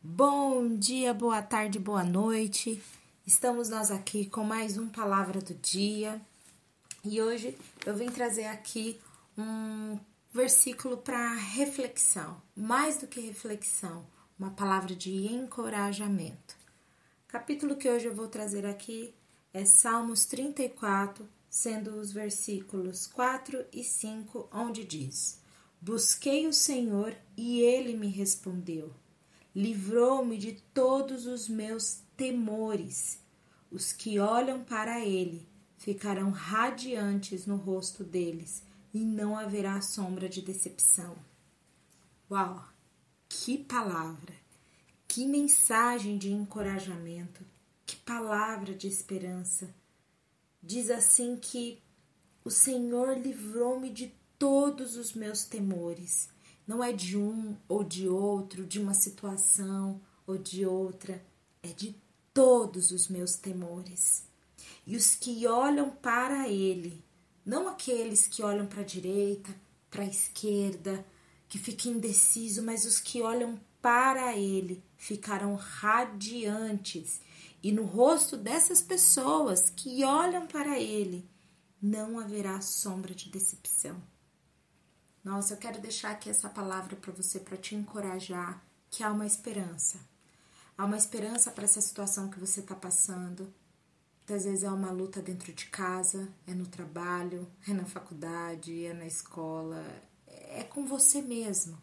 Bom dia, boa tarde, boa noite. Estamos nós aqui com mais um Palavra do Dia e hoje eu vim trazer aqui um versículo para reflexão, mais do que reflexão, uma palavra de encorajamento. O capítulo que hoje eu vou trazer aqui é Salmos 34, sendo os versículos 4 e 5, onde diz: Busquei o Senhor e ele me respondeu livrou-me de todos os meus temores. Os que olham para ele ficarão radiantes no rosto deles, e não haverá sombra de decepção. Uau! Que palavra! Que mensagem de encorajamento! Que palavra de esperança! Diz assim que o Senhor livrou-me de todos os meus temores. Não é de um ou de outro, de uma situação ou de outra, é de todos os meus temores. E os que olham para Ele, não aqueles que olham para a direita, para a esquerda, que ficam indecisos, mas os que olham para Ele ficarão radiantes. E no rosto dessas pessoas que olham para Ele, não haverá sombra de decepção. Nossa, eu quero deixar aqui essa palavra para você, para te encorajar, que há uma esperança. Há uma esperança para essa situação que você está passando. Muitas vezes é uma luta dentro de casa, é no trabalho, é na faculdade, é na escola, é com você mesmo.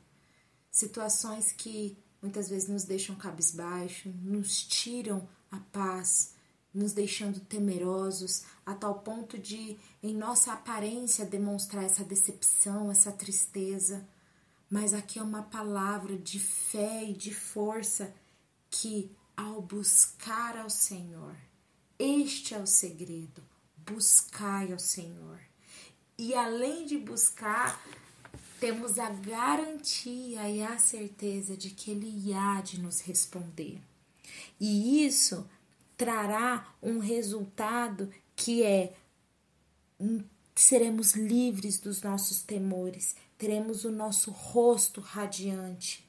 Situações que muitas vezes nos deixam cabisbaixo, nos tiram a paz, nos deixando temerosos a tal ponto de, em nossa aparência, demonstrar essa decepção, essa tristeza. Mas aqui é uma palavra de fé e de força que, ao buscar ao Senhor, este é o segredo: buscai ao Senhor. E além de buscar, temos a garantia e a certeza de que Ele há de nos responder. E isso trará um resultado que é seremos livres dos nossos temores, teremos o nosso rosto radiante.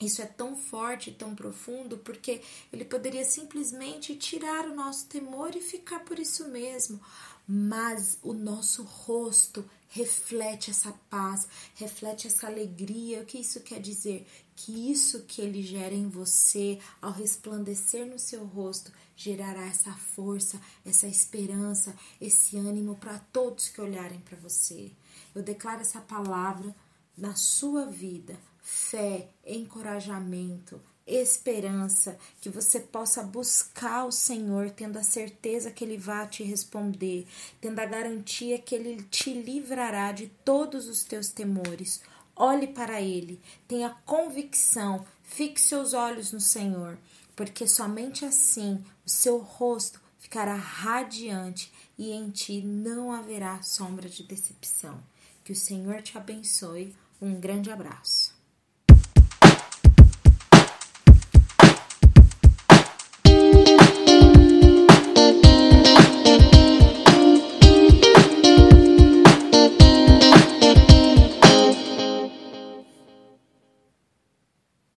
Isso é tão forte, tão profundo, porque ele poderia simplesmente tirar o nosso temor e ficar por isso mesmo, mas o nosso rosto reflete essa paz, reflete essa alegria. O que isso quer dizer? Que isso que ele gera em você, ao resplandecer no seu rosto, gerará essa força, essa esperança, esse ânimo para todos que olharem para você. Eu declaro essa palavra na sua vida: fé, encorajamento, esperança, que você possa buscar o Senhor, tendo a certeza que Ele vai te responder, tendo a garantia que Ele te livrará de todos os teus temores. Olhe para Ele, tenha convicção, fixe seus olhos no Senhor, porque somente assim o seu rosto ficará radiante e em ti não haverá sombra de decepção. Que o Senhor te abençoe. Um grande abraço.